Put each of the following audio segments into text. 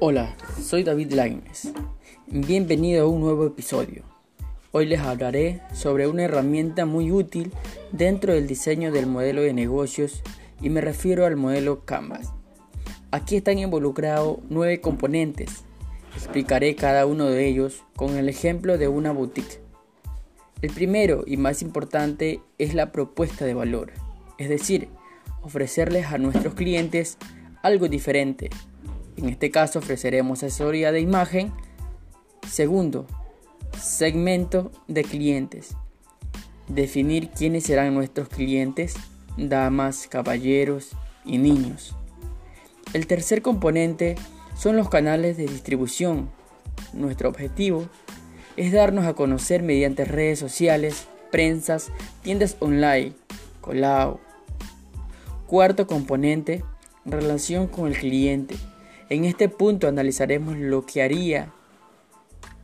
Hola, soy David Laines. Bienvenido a un nuevo episodio. Hoy les hablaré sobre una herramienta muy útil dentro del diseño del modelo de negocios y me refiero al modelo Canvas. Aquí están involucrados nueve componentes. Explicaré cada uno de ellos con el ejemplo de una boutique. El primero y más importante es la propuesta de valor, es decir, ofrecerles a nuestros clientes algo diferente en este caso ofreceremos asesoría de imagen. Segundo, segmento de clientes. Definir quiénes serán nuestros clientes, damas, caballeros y niños. El tercer componente son los canales de distribución. Nuestro objetivo es darnos a conocer mediante redes sociales, prensas, tiendas online, colao. Cuarto componente, relación con el cliente. En este punto analizaremos lo que haría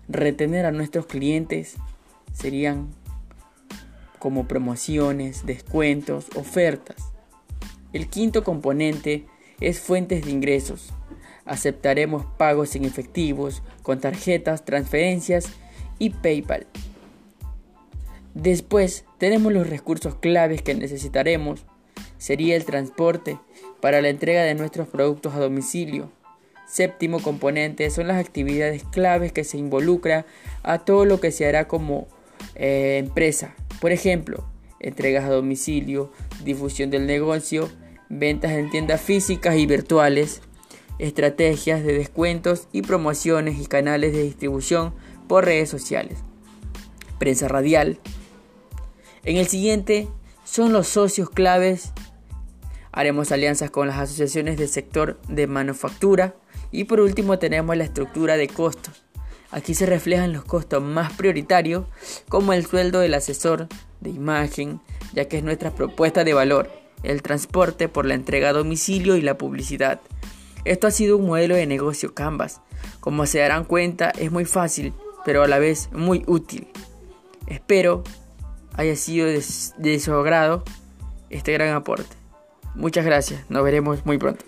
retener a nuestros clientes. Serían como promociones, descuentos, ofertas. El quinto componente es fuentes de ingresos. Aceptaremos pagos en efectivos, con tarjetas, transferencias y PayPal. Después tenemos los recursos claves que necesitaremos. Sería el transporte para la entrega de nuestros productos a domicilio, Séptimo componente son las actividades claves que se involucra a todo lo que se hará como eh, empresa. Por ejemplo, entregas a domicilio, difusión del negocio, ventas en tiendas físicas y virtuales, estrategias de descuentos y promociones y canales de distribución por redes sociales. Prensa radial. En el siguiente son los socios claves. Haremos alianzas con las asociaciones del sector de manufactura, y por último tenemos la estructura de costos. Aquí se reflejan los costos más prioritarios como el sueldo del asesor de imagen, ya que es nuestra propuesta de valor, el transporte por la entrega a domicilio y la publicidad. Esto ha sido un modelo de negocio Canvas. Como se darán cuenta es muy fácil, pero a la vez muy útil. Espero haya sido de, su agrado este gran aporte. Muchas gracias, nos veremos muy pronto.